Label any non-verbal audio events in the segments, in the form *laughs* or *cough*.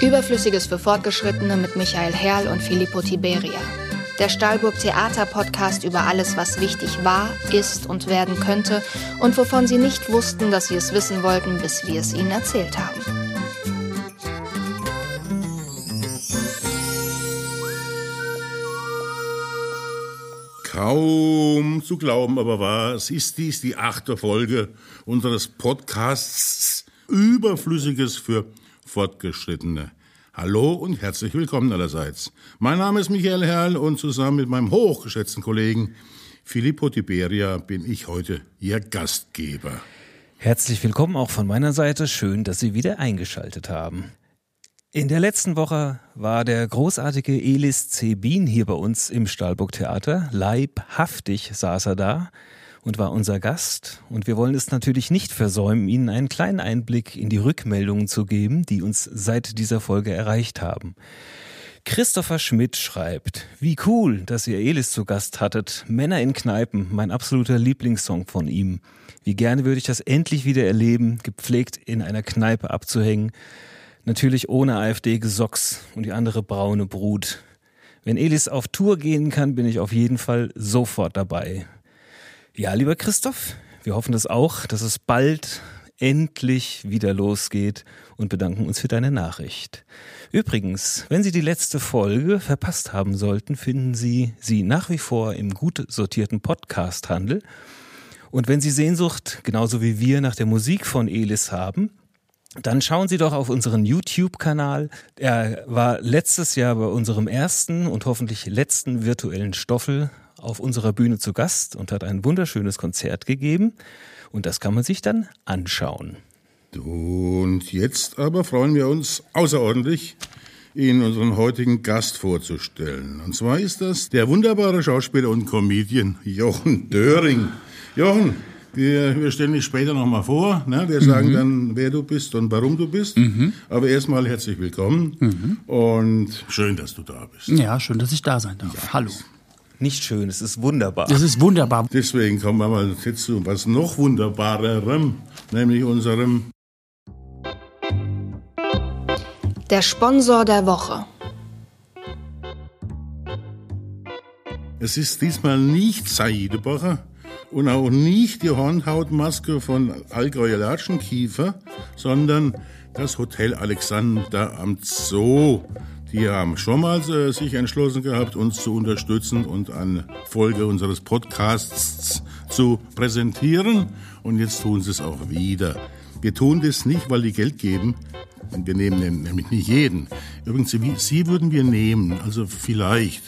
Überflüssiges für Fortgeschrittene mit Michael Herrl und Filippo Tiberia. Der Stahlburg Theater Podcast über alles, was wichtig war, ist und werden könnte und wovon Sie nicht wussten, dass Sie es wissen wollten, bis wir es Ihnen erzählt haben. Kaum zu glauben, aber wahr, es ist dies die achte Folge unseres Podcasts Überflüssiges für Fortgeschrittene. Hallo und herzlich willkommen allerseits. Mein Name ist Michael Herrl und zusammen mit meinem hochgeschätzten Kollegen Filippo Tiberia bin ich heute Ihr Gastgeber. Herzlich willkommen auch von meiner Seite. Schön, dass Sie wieder eingeschaltet haben. In der letzten Woche war der großartige Elis. Bien hier bei uns im Stahlburg Theater. Leibhaftig saß er da und war unser Gast. Und wir wollen es natürlich nicht versäumen, Ihnen einen kleinen Einblick in die Rückmeldungen zu geben, die uns seit dieser Folge erreicht haben. Christopher Schmidt schreibt, wie cool, dass ihr Elis zu Gast hattet. Männer in Kneipen, mein absoluter Lieblingssong von ihm. Wie gerne würde ich das endlich wieder erleben, gepflegt in einer Kneipe abzuhängen. Natürlich ohne AfD-Gesocks und die andere braune Brut. Wenn Elis auf Tour gehen kann, bin ich auf jeden Fall sofort dabei. Ja, lieber Christoph, wir hoffen das auch, dass es bald endlich wieder losgeht und bedanken uns für deine Nachricht. Übrigens, wenn Sie die letzte Folge verpasst haben sollten, finden Sie sie nach wie vor im gut sortierten Podcast-Handel. Und wenn Sie Sehnsucht, genauso wie wir, nach der Musik von Elis haben, dann schauen Sie doch auf unseren YouTube-Kanal. Er war letztes Jahr bei unserem ersten und hoffentlich letzten virtuellen Stoffel auf unserer Bühne zu Gast und hat ein wunderschönes Konzert gegeben. Und das kann man sich dann anschauen. Und jetzt aber freuen wir uns außerordentlich, Ihnen unseren heutigen Gast vorzustellen. Und zwar ist das der wunderbare Schauspieler und Comedian Jochen Döring. Jochen, wir, wir stellen dich später nochmal vor. Ne? Wir sagen mhm. dann, wer du bist und warum du bist. Mhm. Aber erstmal herzlich willkommen mhm. und schön, dass du da bist. Ja, schön, dass ich da sein darf. Ja, Hallo nicht schön, es ist wunderbar. Es ist wunderbar. Deswegen kommen wir mal jetzt zu was noch wunderbarerem, nämlich unserem Der Sponsor der Woche. Es ist diesmal nicht Seidebacher und auch nicht die Hornhautmaske von Allgäuer Latschenkiefer, sondern das Hotel Alexander am Zoo die haben schon mal äh, sich entschlossen gehabt, uns zu unterstützen und eine Folge unseres Podcasts zu präsentieren. Und jetzt tun sie es auch wieder. Wir tun das nicht, weil die Geld geben. Wir nehmen nämlich nicht jeden. Übrigens, Sie würden wir nehmen, also vielleicht.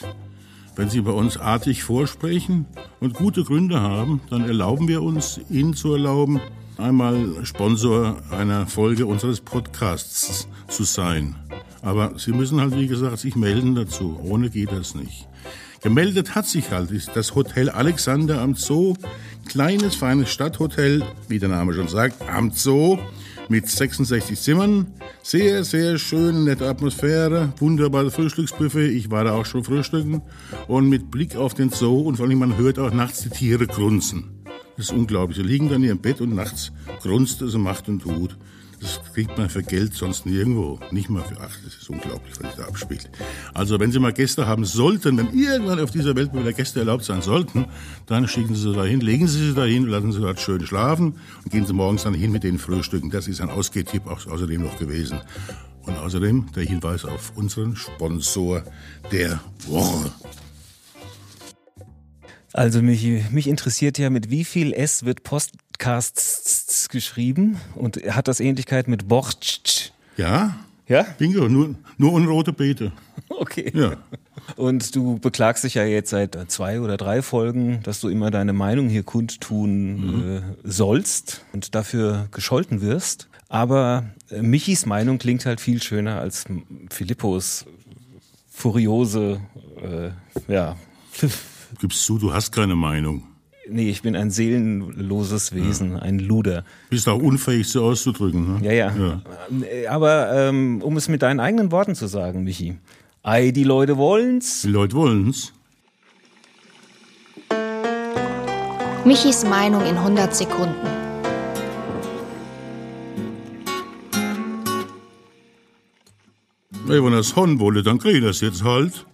Wenn Sie bei uns artig vorsprechen und gute Gründe haben, dann erlauben wir uns, Ihnen zu erlauben, einmal Sponsor einer Folge unseres Podcasts zu sein. Aber Sie müssen halt, wie gesagt, sich melden dazu. Ohne geht das nicht. Gemeldet hat sich halt das Hotel Alexander am Zoo. Kleines, feines Stadthotel, wie der Name schon sagt, am Zoo mit 66 Zimmern. Sehr, sehr schön, nette Atmosphäre, wunderbares Frühstücksbuffet. Ich war da auch schon frühstücken. Und mit Blick auf den Zoo und vor allem man hört auch nachts die Tiere grunzen. Das ist unglaublich. Sie liegen dann in ihrem Bett und nachts grunzt es und macht und tut. Das kriegt man für Geld sonst nirgendwo. Nicht mal für, ach, das ist unglaublich, was sich da abspielt. Also wenn Sie mal Gäste haben sollten, wenn irgendwann auf dieser Welt wieder Gäste erlaubt sein sollten, dann schicken Sie sie dahin, legen Sie sie dahin, lassen Sie dort schön schlafen und gehen Sie morgens dann hin mit denen frühstücken. Das ist ein Ausgehtipp auch außerdem noch gewesen. Und außerdem der Hinweis auf unseren Sponsor der Woche. Also mich, mich interessiert ja, mit wie viel S wird Podcasts geschrieben und hat das Ähnlichkeit mit Borch? Ja. Ja? Bingo, nur, nur unrote Beete. *laughs* Okay. Ja. Und du beklagst dich ja jetzt seit zwei oder drei Folgen, dass du immer deine Meinung hier kundtun mhm. äh, sollst und dafür gescholten wirst. Aber äh, Michis Meinung klingt halt viel schöner als Philippos furiose, äh, ja, gibst zu, du hast keine Meinung. Nee, ich bin ein seelenloses Wesen, ja. ein Luder. Bist auch unfähig, so auszudrücken. Ne? Ja, ja, ja. Aber ähm, um es mit deinen eigenen Worten zu sagen, Michi. Ei, die Leute wollen's. Die Leute wollen's. Michis Meinung in 100 Sekunden. Ey, wenn das haben wolle, dann krieg ich das jetzt halt.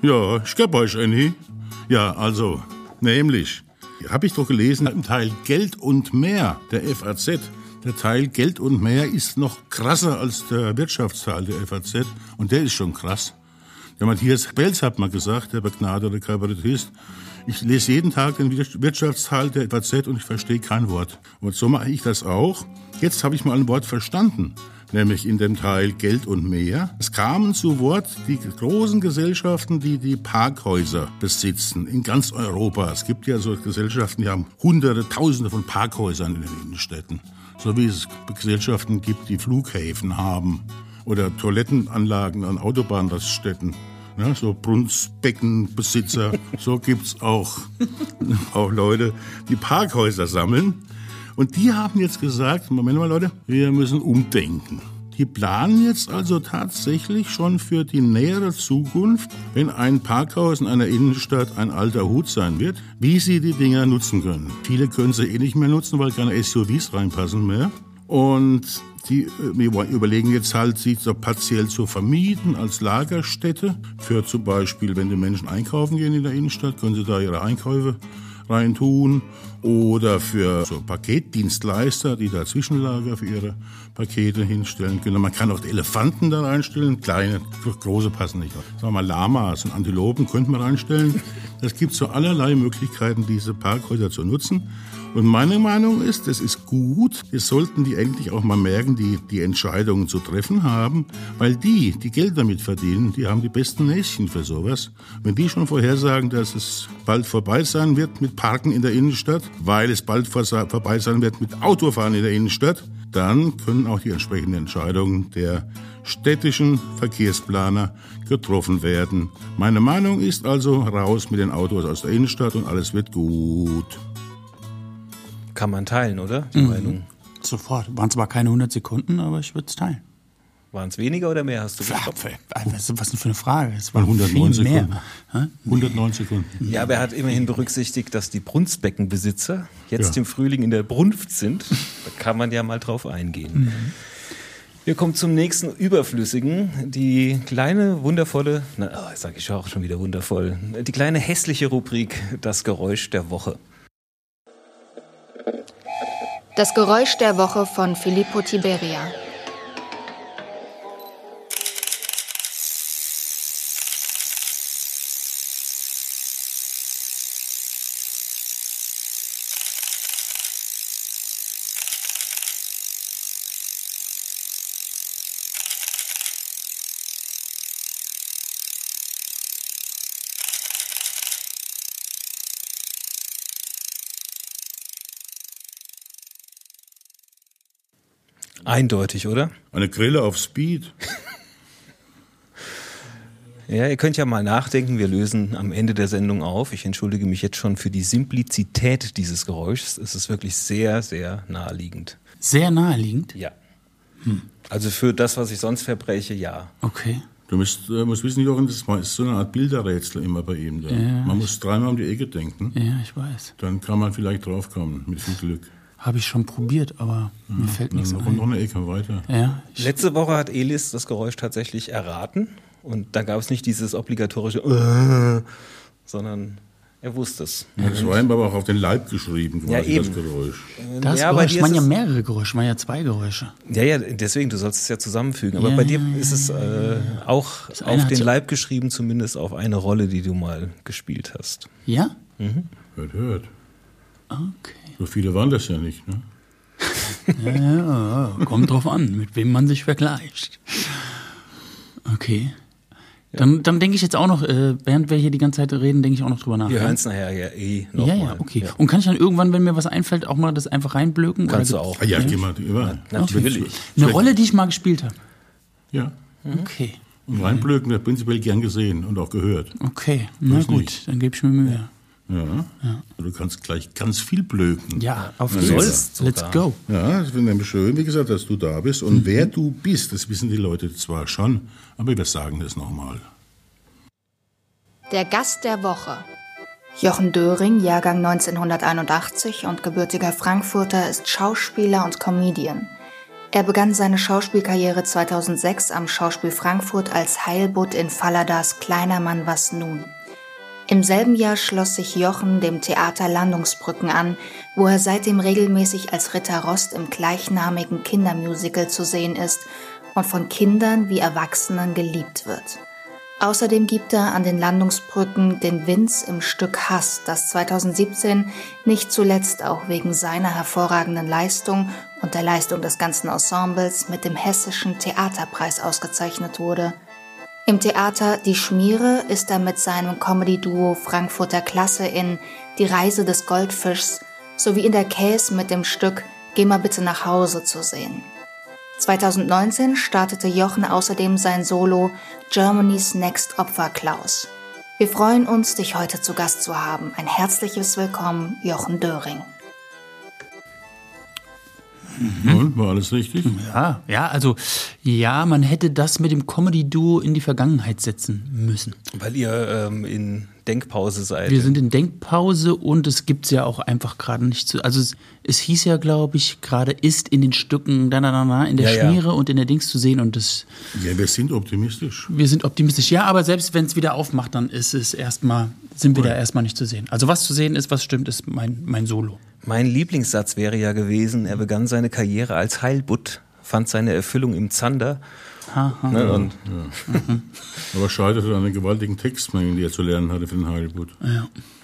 Ja, ich geb euch eine. Ja, also, nämlich, habe ich doch gelesen, im Teil Geld und mehr der FAZ. Der Teil Geld und mehr ist noch krasser als der Wirtschaftsteil der FAZ. Und der ist schon krass. Der Matthias Belz hat mal gesagt, der begnadete Kabarettist, ich lese jeden Tag den Wirtschaftsteil der FAZ und ich verstehe kein Wort. Und so mache ich das auch. Jetzt habe ich mal ein Wort verstanden, nämlich in dem Teil Geld und mehr. Es kamen zu Wort die großen Gesellschaften, die die Parkhäuser besitzen in ganz Europa. Es gibt ja so Gesellschaften, die haben hunderte, tausende von Parkhäusern in den Innenstädten. So wie es Gesellschaften gibt, die Flughäfen haben oder Toilettenanlagen an Autobahnraststätten. Ja, so Brunstbeckenbesitzer, *laughs* so gibt's auch, auch Leute, die Parkhäuser sammeln. Und die haben jetzt gesagt, Moment mal Leute, wir müssen umdenken. Die planen jetzt also tatsächlich schon für die nähere Zukunft, wenn ein Parkhaus in einer Innenstadt ein alter Hut sein wird, wie sie die Dinger nutzen können. Viele können sie eh nicht mehr nutzen, weil keine SUVs reinpassen mehr. Und die, wir überlegen jetzt halt, sie so partiell zu vermieten als Lagerstätte für zum Beispiel, wenn die Menschen einkaufen gehen in der Innenstadt, können sie da ihre Einkäufe reintun oder für so Paketdienstleister, die da Zwischenlager für ihre Pakete hinstellen können. Man kann auch Elefanten da reinstellen, kleine, große passen nicht. Sagen wir mal Lamas und Antilopen könnte man reinstellen. Es gibt so allerlei Möglichkeiten, diese Parkhäuser zu nutzen. Und meine Meinung ist, das ist gut. Wir sollten die endlich auch mal merken, die die Entscheidungen zu treffen haben, weil die, die Geld damit verdienen, die haben die besten Näschen für sowas. Wenn die schon vorhersagen, dass es bald vorbei sein wird mit Parken in der Innenstadt, weil es bald vorbei sein wird mit Autofahren in der Innenstadt, dann können auch die entsprechenden Entscheidungen der städtischen Verkehrsplaner getroffen werden. Meine Meinung ist also raus mit den Autos aus der Innenstadt und alles wird gut. Kann man teilen, oder? Die Mhm. Meinung. Sofort. Waren zwar keine 100 Sekunden, aber ich würde es teilen. Waren es weniger oder mehr, hast du gestoppt? was, was denn für eine Frage? Es waren 109 viel mehr. Sekunden. Hä? 109 Sekunden. Ja, aber er hat immerhin berücksichtigt, dass die Brunstbeckenbesitzer jetzt Ja. im Frühling in der Brunft sind. Da kann man ja mal drauf eingehen. Wir kommen zum nächsten Überflüssigen. Die kleine, wundervolle, na, oh, sage ich auch schon wieder wundervoll, die kleine hässliche Rubrik Das Geräusch der Woche. Das Geräusch der Woche von Filippo Tiberia. Eindeutig, oder? Eine Grille auf Speed. *laughs* Ja, ihr könnt ja mal nachdenken. Wir lösen am Ende der Sendung auf. Ich entschuldige mich jetzt schon für die Simplizität dieses Geräuschs. Es ist wirklich sehr, sehr naheliegend. Sehr naheliegend. Ja. Also für das, was ich sonst verbreche, ja. Okay. Du musst, äh, musst wissen, Jochen, das ist so eine Art Bilderrätsel immer bei ihm. Da. Man muss dreimal um die Ecke denken. Ja, ich weiß. Dann kann man vielleicht draufkommen, mit viel Glück. Habe ich schon probiert, aber mir fällt nichts ein. eine Ecke weiter. Ja, Letzte Woche hat Elis das Geräusch tatsächlich erraten. Und da gab es nicht dieses obligatorische, äh, sondern er wusste es. Ja, das war ihm aber auch auf den Leib geschrieben, quasi Ja, eben. das Geräusch. das ja, Geräusch waren ja mehrere Geräusche, waren ja zwei Geräusche. Ja, ja, deswegen, du sollst es ja zusammenfügen. Aber Ja, bei dir ja, ist es äh, auch eine auf den Leib geschrieben, zumindest auf eine Rolle, die du mal gespielt hast. Ja? Hört, hört. Okay. So viele waren das ja nicht, ne? Ja, kommt drauf an, mit wem man sich vergleicht. Okay. Dann, dann denke ich jetzt auch noch, äh, während wir hier die ganze Zeit reden, denke ich auch noch drüber nach. Wir ja? hören es nachher ja eh ja, nochmal. ja, okay. Und kann ich dann irgendwann, wenn mir was einfällt, auch mal das einfach reinblöken? Kannst du Oder auch. Ah, ja, geh mal über. Natürlich. Eine Rolle, die ich mal gespielt habe. Ja. Okay. Und reinblöken wird prinzipiell gern gesehen und auch gehört. Okay. Na gut, nicht. dann gebe ich mir Mühe. Ja. Du kannst gleich ganz viel blöken. Ja, auf geht's. geht's. Sogar. Let's go. Ja, finde ich nämlich schön, wie gesagt, dass du da bist. Und wer du bist, das wissen die Leute zwar schon, aber wir sagen das nochmal. Der Gast der Woche. Jochen Döring, Jahrgang 1981 und gebürtiger Frankfurter, ist Schauspieler und Comedian. Er begann seine Schauspielkarriere 2006 am Schauspiel Frankfurt als Heilbutt in Falladas Kleiner Mann was nun. Im selben Jahr schloss sich Jochen dem Theater Landungsbrücken an, wo er seitdem regelmäßig als Ritter Rost im gleichnamigen Kindermusical zu sehen ist und von Kindern wie Erwachsenen geliebt wird. Außerdem gibt er an den Landungsbrücken den Vince im Stück Hass, das 2017 nicht zuletzt auch wegen seiner hervorragenden Leistung und der Leistung des ganzen Ensembles mit dem Hessischen Theaterpreis ausgezeichnet wurde. Im Theater Die Schmiere ist er mit seinem Comedy-Duo Frankfurter Klasse in Die Reise des Goldfischs sowie in der Käse mit dem Stück Geh mal bitte nach Hause zu sehen. 2019 startete Jochen außerdem sein Solo Germany's Next Opfer Klaus. Wir freuen uns, dich heute zu Gast zu haben. Ein herzliches Willkommen, Jochen Döring. Mhm. Und, war alles richtig? Ja, ja, also ja, man hätte das mit dem Comedy-Duo in die Vergangenheit setzen müssen. Weil ihr ähm, in Denkpause seid. Wir sind in Denkpause und es gibt's ja auch einfach gerade nicht zu. Also es, es hieß ja, glaube ich, gerade ist in den Stücken da, da, da, da, in der Ja, ja. Schmiere und in der Dings zu sehen und das, Ja, wir sind optimistisch. wir sind optimistisch. Ja, aber selbst wenn es wieder aufmacht, dann ist es erstmal, sind wir da erstmal nicht zu sehen. Also was zu sehen ist, was stimmt, ist mein, mein Solo. Mein Lieblingssatz wäre ja gewesen, er begann seine Karriere als Heilbutt, fand seine Erfüllung im Zander. Ne, und *laughs* Aber scheiterte an den gewaltigen Textmengen, die er zu lernen hatte für den Heilbutt.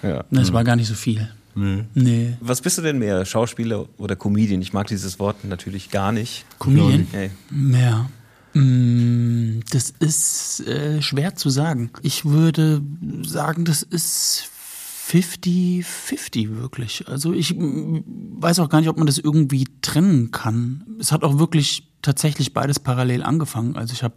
ja. Das war gar nicht so viel. Nee. Nee. Was bist du denn mehr, Schauspieler oder Comedian? Ich mag dieses Wort natürlich gar nicht. Comedian? Hey. Ja. Mm, Das ist äh, schwer zu sagen. Ich würde sagen, das ist 50-50 wirklich. Also ich weiß auch gar nicht, ob man das irgendwie trennen kann. Es hat auch wirklich tatsächlich beides parallel angefangen. Also ich habe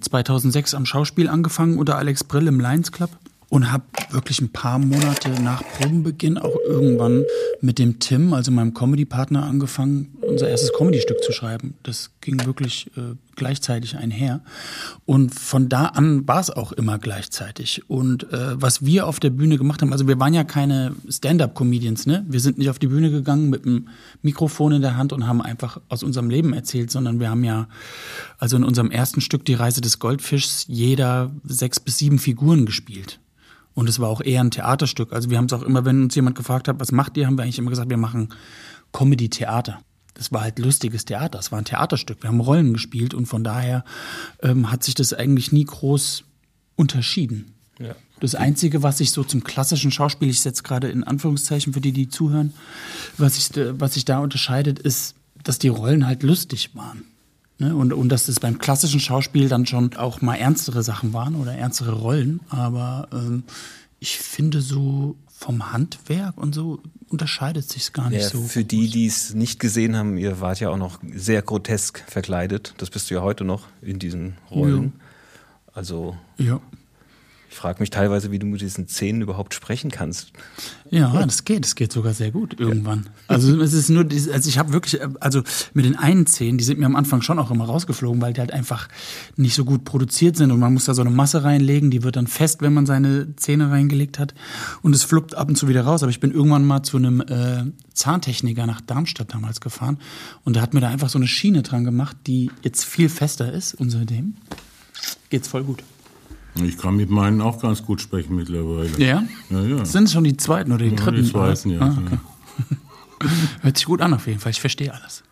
2006 am Schauspiel angefangen unter Alex Brill im Lions Club und habe wirklich ein paar Monate nach Probenbeginn auch irgendwann mit dem Tim, also meinem Comedy-Partner, angefangen, unser erstes Comedy-Stück zu schreiben. Das ging wirklich äh, gleichzeitig einher. Und von da an war es auch immer gleichzeitig. Und äh, was wir auf der Bühne gemacht haben, also wir waren ja keine Stand-up-Comedians, ne? Wir sind nicht auf die Bühne gegangen mit einem Mikrofon in der Hand und haben einfach aus unserem Leben erzählt, sondern wir haben ja, also in unserem ersten Stück, Die Reise des Goldfischs, jeder sechs bis sieben Figuren gespielt. Und es war auch eher ein Theaterstück. Also wir haben es auch immer, wenn uns jemand gefragt hat, was macht ihr, haben wir eigentlich immer gesagt, wir machen Comedy-Theater. Das war halt lustiges Theater. Es war ein Theaterstück. Wir haben Rollen gespielt und von daher ähm, hat sich das eigentlich nie groß unterschieden. Ja. Das Einzige, was sich so zum klassischen Schauspiel, ich setze gerade in Anführungszeichen für die, die zuhören, was sich, was sich da unterscheidet, ist, dass die Rollen halt lustig waren. Ne? Und, und dass es beim klassischen Schauspiel dann schon auch mal ernstere Sachen waren oder ernstere Rollen. Aber ähm, ich finde so vom Handwerk und so unterscheidet sich gar nicht Ja, so. für die, die es nicht gesehen haben, ihr wart ja auch noch sehr grotesk verkleidet. Das bist du ja heute noch in diesen Rollen. Also Ja. Ich frage mich teilweise, wie du mit diesen Szenen überhaupt sprechen kannst. Ja, das geht, das geht sogar sehr gut irgendwann. Also es ist nur, also ich habe wirklich, also mit den einen Szenen, die sind mir am Anfang schon auch immer rausgeflogen, weil die halt einfach nicht so gut produziert sind und man muss da so eine Masse reinlegen, die wird dann fest, wenn man seine Zähne reingelegt hat und es fluppt ab und zu wieder raus. Aber ich bin irgendwann mal zu einem äh, Zahntechniker nach Darmstadt damals gefahren und der hat mir da einfach so eine Schiene dran gemacht, die jetzt viel fester ist und seitdem geht's voll gut. Ich kann mit meinen auch ganz gut sprechen mittlerweile. Ja? Ja, ja. Sind es schon die zweiten oder die Ja, dritten? die zweiten, ja. Ah, okay. *laughs* Hört sich gut an auf jeden Fall. Ich verstehe alles.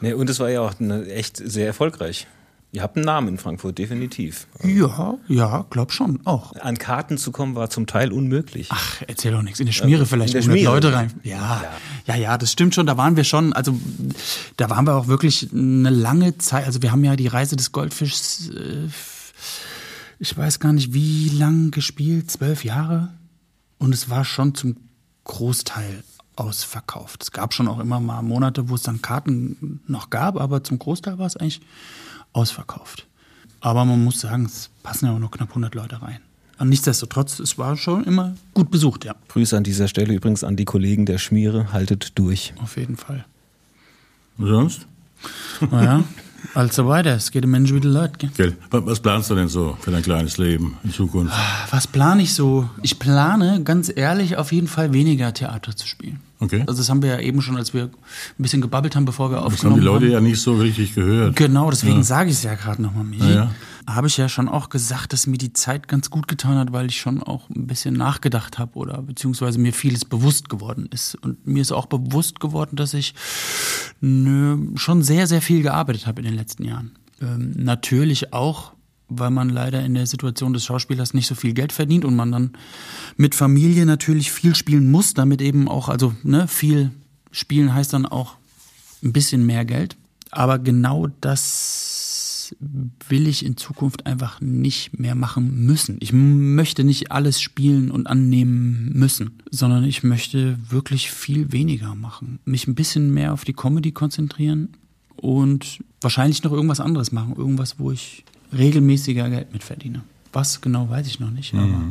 Nee, und es war ja auch eine, echt sehr erfolgreich. Ihr habt einen Namen in Frankfurt, definitiv. Ja, ja, glaub schon, auch. An Karten zu kommen war zum Teil unmöglich. Ach, erzähl doch nichts. In der Schmiere vielleicht in der 100 Schmiere. Leute rein. Ja, ja, ja, das stimmt schon. Da waren wir schon, also da waren wir auch wirklich eine lange Zeit. Also wir haben ja die Reise des Goldfischs, äh, ich weiß gar nicht wie lang gespielt, zwölf Jahre. Und es war schon zum Großteil ausverkauft. Es gab schon auch immer mal Monate, wo es dann Karten noch gab, aber zum Großteil war es eigentlich ausverkauft. Aber man muss sagen, es passen ja auch nur knapp 100 Leute rein. Und nichtsdestotrotz, es war schon immer gut besucht, ja. Grüße an dieser Stelle übrigens an die Kollegen der Schmiere. Haltet durch. Auf jeden Fall. Und sonst? Naja, *laughs* Also weiter, es geht um Menschen wie die Leute. Gell? Gell? Wa- Was planst du denn so für dein kleines Leben in Zukunft? Was plane ich so? Ich plane, ganz ehrlich, auf jeden Fall weniger Theater zu spielen. Okay. Also das haben wir ja eben schon, als wir ein bisschen gebabbelt haben, bevor wir Das haben aufgenommen die Leute haben. ja nicht so richtig gehört. Genau, deswegen sage ich es ja gerade nochmal, Michi. Ja, ja. Habe ich ja schon auch gesagt, dass mir die Zeit ganz gut getan hat, weil ich schon auch ein bisschen nachgedacht habe oder beziehungsweise mir vieles bewusst geworden ist. Und mir ist auch bewusst geworden, dass ich nö, schon sehr, sehr viel gearbeitet habe in den letzten Jahren. Ähm, natürlich auch, weil man leider in der Situation des Schauspielers nicht so viel Geld verdient und man dann mit Familie natürlich viel spielen muss, damit eben auch, also ne, viel spielen heißt dann auch ein bisschen mehr Geld. Aber genau das will ich in Zukunft einfach nicht mehr machen müssen. Ich möchte nicht alles spielen und annehmen müssen, sondern ich möchte wirklich viel weniger machen. Mich ein bisschen mehr auf die Comedy konzentrieren und wahrscheinlich noch irgendwas anderes machen. Irgendwas, wo ich regelmäßiger Geld mit verdiene. Was genau, weiß ich noch nicht. Aber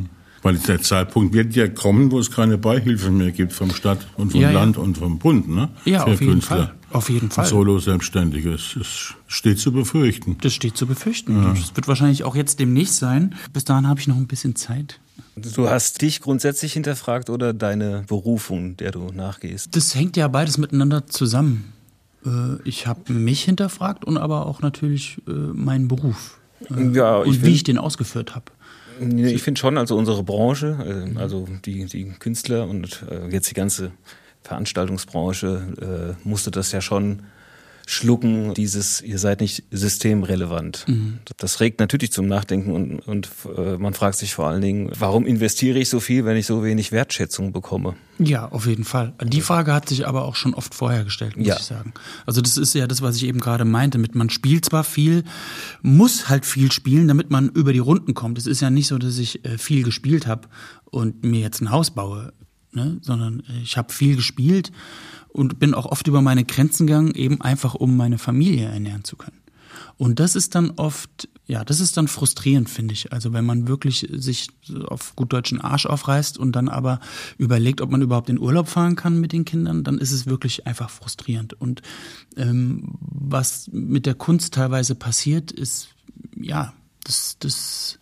Weil der Zeitpunkt wird ja kommen, wo es keine Beihilfen mehr gibt vom Stadt und vom Ja, ja. Land und vom Bund, ne? Ja, Für auf jeden Künstler. Fall. Auf jeden Fall. Solo-Selbstständige. Es, es steht zu befürchten. das steht zu befürchten. Das wird wahrscheinlich auch jetzt demnächst sein. Bis dahin habe ich noch ein bisschen Zeit. Du hast dich grundsätzlich hinterfragt oder deine Berufung, der du nachgehst? Das hängt ja beides miteinander zusammen. Äh, Ich habe mich hinterfragt und aber auch natürlich äh, meinen Beruf. Äh, Ja, und wie ich den ausgeführt habe. Ich finde schon, also unsere Branche, äh, also die, die Künstler und äh, jetzt die ganze Veranstaltungsbranche, musste das ja schon schlucken, dieses, ihr seid nicht systemrelevant. Das regt natürlich zum Nachdenken und, und äh, man fragt sich vor allen Dingen, warum investiere ich so viel, wenn ich so wenig Wertschätzung bekomme? Ja, auf jeden Fall. Die Frage hat sich aber auch schon oft vorher gestellt, muss Ja. ich sagen. Also das ist ja das, was ich eben gerade meinte, mit man spielt zwar viel, muss halt viel spielen, damit man über die Runden kommt. Es ist ja nicht so, dass ich äh, viel gespielt habe und mir jetzt ein Haus baue, ne? sondern ich habe viel gespielt und bin auch oft über meine Grenzen gegangen, eben einfach um meine Familie ernähren zu können. Und das ist dann oft, ja, das ist dann frustrierend, finde ich. Also wenn man wirklich sich auf gut deutschen Arsch aufreißt und dann aber überlegt, ob man überhaupt in Urlaub fahren kann mit den Kindern, dann ist es wirklich einfach frustrierend. Und ähm, was mit der Kunst teilweise passiert, ist, ja, das, das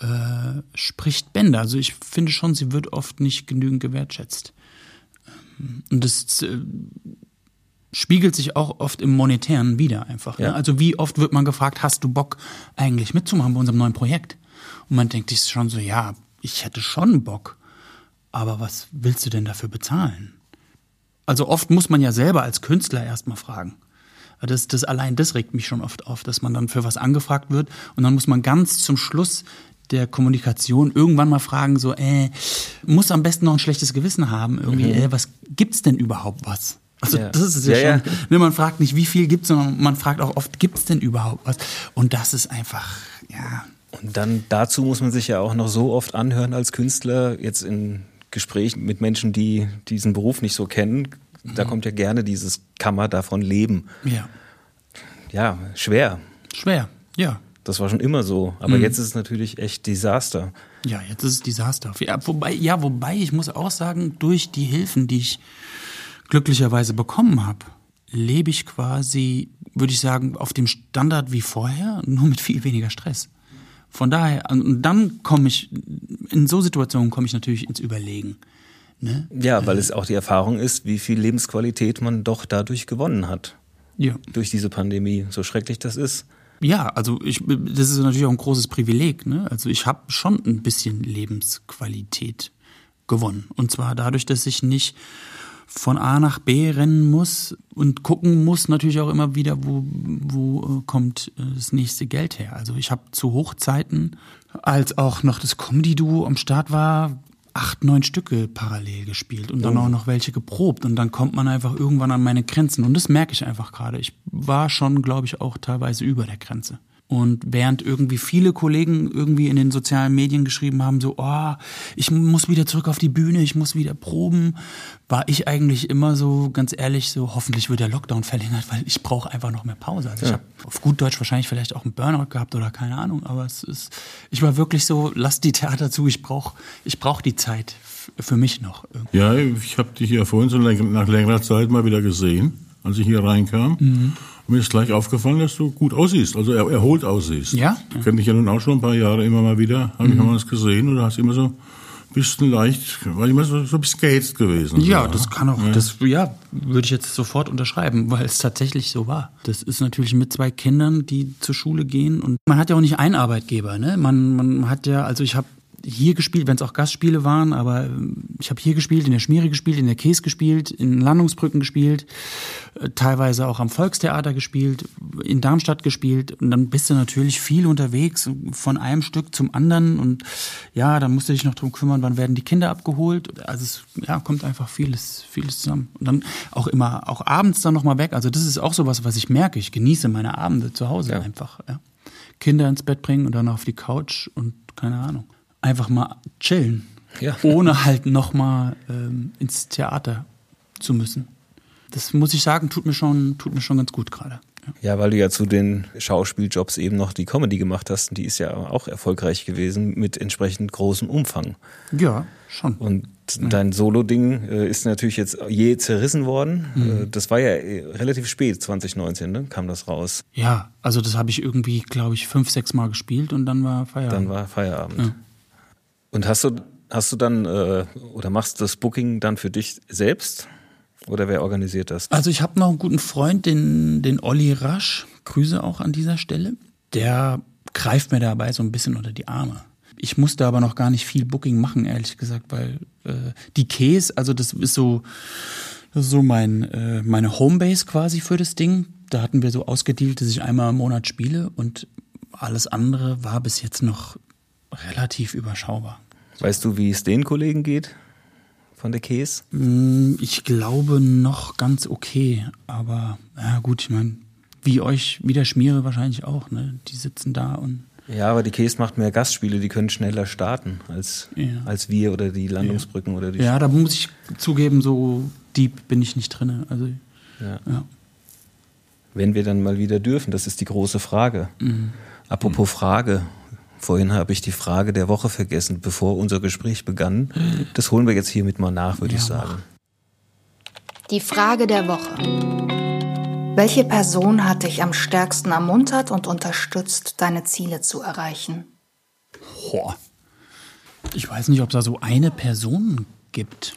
äh, spricht Bände. Also ich finde schon, sie wird oft nicht genügend gewertschätzt. Und das äh, spiegelt sich auch oft im Monetären wieder einfach. Ja. Ne? Also wie oft wird man gefragt, hast du Bock eigentlich mitzumachen bei unserem neuen Projekt? Und man denkt sich schon so, ja, ich hätte schon Bock, aber was willst du denn dafür bezahlen? Also oft muss man ja selber als Künstler erstmal fragen. Das, das allein das regt mich schon oft auf, dass man dann für was angefragt wird und dann muss man ganz zum Schluss der Kommunikation irgendwann mal fragen, so, äh, muss am besten noch ein schlechtes Gewissen haben, irgendwie, äh, was gibt's denn überhaupt was? Also Ja. das ist ja, Ja, schon. ja. Ne, man fragt nicht, wie viel gibt's, sondern man fragt auch oft, gibt's denn überhaupt was? Und das ist einfach, ja, Und dann dazu muss man sich ja auch noch so oft anhören als Künstler, jetzt in Gesprächen mit Menschen, die diesen Beruf nicht so kennen. Da kommt ja gerne dieses Kann man davon leben. ja, Ja, schwer. schwer, ja. Das war schon immer so. Aber jetzt ist es natürlich echt Desaster. Ja, jetzt ist es Desaster. Ja, wobei, ja, wobei, ich muss auch sagen, durch die Hilfen, die ich glücklicherweise bekommen habe, lebe ich quasi, würde ich sagen, auf dem Standard wie vorher, nur mit viel weniger Stress. Von daher, und dann komme ich, in so Situationen komme ich natürlich ins Überlegen. Ne? Ja, weil es auch die Erfahrung ist, wie viel Lebensqualität man doch dadurch gewonnen hat. Ja. Durch diese Pandemie. So schrecklich das ist. Ja, also ich, das ist natürlich auch ein großes Privileg. Ne? Also ich habe schon ein bisschen Lebensqualität gewonnen. Und zwar dadurch, dass ich nicht von A nach B rennen muss und gucken muss natürlich auch immer wieder, wo, wo äh, kommt äh, das nächste Geld her. Also ich habe zu Hochzeiten, als auch noch das Comedy-Duo am Start war, acht, neun Stücke parallel gespielt und dann auch noch welche geprobt. Und dann kommt man einfach irgendwann an meine Grenzen. Und das merke ich einfach gerade. Ich war schon, glaube ich, auch teilweise über der Grenze. Und während irgendwie viele Kollegen irgendwie in den sozialen Medien geschrieben haben, so, oh, ich muss wieder zurück auf die Bühne, ich muss wieder proben, war ich eigentlich immer so, ganz ehrlich, so, hoffentlich wird der Lockdown verlängert, weil ich brauche einfach noch mehr Pause. Also ich habe auf gut Deutsch wahrscheinlich vielleicht auch einen Burnout gehabt oder keine Ahnung, aber es ist, ich war wirklich so, lass die Theater zu, ich brauche ich brauch die Zeit für mich noch. irgendwie. Ja, ich habe dich ja vorhin so nach längerer Zeit mal wieder gesehen, als ich hier reinkam. Mir ist gleich aufgefallen, dass du gut aussiehst, also er, erholt aussiehst. Ja? Ich kenne dich ja nun auch schon ein paar Jahre immer mal wieder, habe ich mal was gesehen und du hast immer so ein bisschen leicht, war immer so, so ein bisschen gehetzt gewesen. Ja, so. das kann auch, das, ja, würde ich jetzt sofort unterschreiben, *laughs* weil es tatsächlich so war. Das ist natürlich mit zwei Kindern, die zur Schule gehen und man hat ja auch nicht einen Arbeitgeber, ne? Man, man hat ja, also ich habe hier gespielt, wenn es auch Gastspiele waren, aber ähm, ich habe hier gespielt, in der Schmiere gespielt, in der Käse gespielt, in Landungsbrücken gespielt, äh, teilweise auch am Volkstheater gespielt, in Darmstadt gespielt und dann bist du natürlich viel unterwegs von einem Stück zum anderen und ja, dann musst du dich noch drum kümmern, wann werden die Kinder abgeholt. Also es ja, kommt einfach vieles, vieles zusammen. Und dann auch immer, auch abends dann nochmal weg. Also das ist auch sowas, was ich merke. Ich genieße meine Abende zu Hause Ja. einfach. Ja. Kinder ins Bett bringen und dann auf die Couch und keine Ahnung. Einfach mal chillen. Ja. Ohne halt nochmal ähm, ins Theater zu müssen. Das muss ich sagen, tut mir schon, tut mir schon ganz gut gerade. Ja. Ja, weil du ja zu den Schauspieljobs eben noch die Comedy gemacht hast und die ist ja auch erfolgreich gewesen mit entsprechend großem Umfang. ja, schon. Und dein Solo-Ding äh, ist natürlich jetzt je zerrissen worden. Äh, das war ja äh, relativ spät, 2019, ne? kam das raus. Ja, also das habe ich irgendwie, glaube ich, fünf, sechs Mal gespielt und dann war Feierabend. Dann war Feierabend. Und hast du, hast du dann äh, oder machst das Booking dann für dich selbst? Oder wer organisiert das? Also ich habe noch einen guten Freund, den, den Olli Rasch, Grüße auch an dieser Stelle. Der greift mir dabei so ein bisschen unter die Arme. Ich musste aber noch gar nicht viel Booking machen, ehrlich gesagt, weil äh, die Käse, also das ist so, das ist so mein, äh, meine Homebase quasi für das Ding. Da hatten wir so ausgedealt, dass ich einmal im Monat spiele und alles andere war bis jetzt noch relativ überschaubar. Weißt du, wie es den Kollegen geht von der Käse? Mm, Ich glaube noch ganz okay, aber ja gut, ich meine, wie euch, wie der Schmiere wahrscheinlich auch, ne? Die sitzen da und Ja, aber die Käse macht mehr Gastspiele, die können schneller starten als, Ja. als wir oder die Landungsbrücken oder die. ja, da muss ich zugeben, so deep bin ich nicht drinne. Also Ja. ja. Wenn wir dann mal wieder dürfen, das ist die große Frage. Mhm. Apropos Frage. Vorhin habe ich die Frage der Woche vergessen, bevor unser Gespräch begann. Das holen wir jetzt hiermit mal nach, würde Ja, ich sagen. Die Frage der Woche. Welche Person hat dich am stärksten ermuntert und unterstützt, deine Ziele zu erreichen? Boah. Ich weiß nicht, ob es da so eine Person gibt.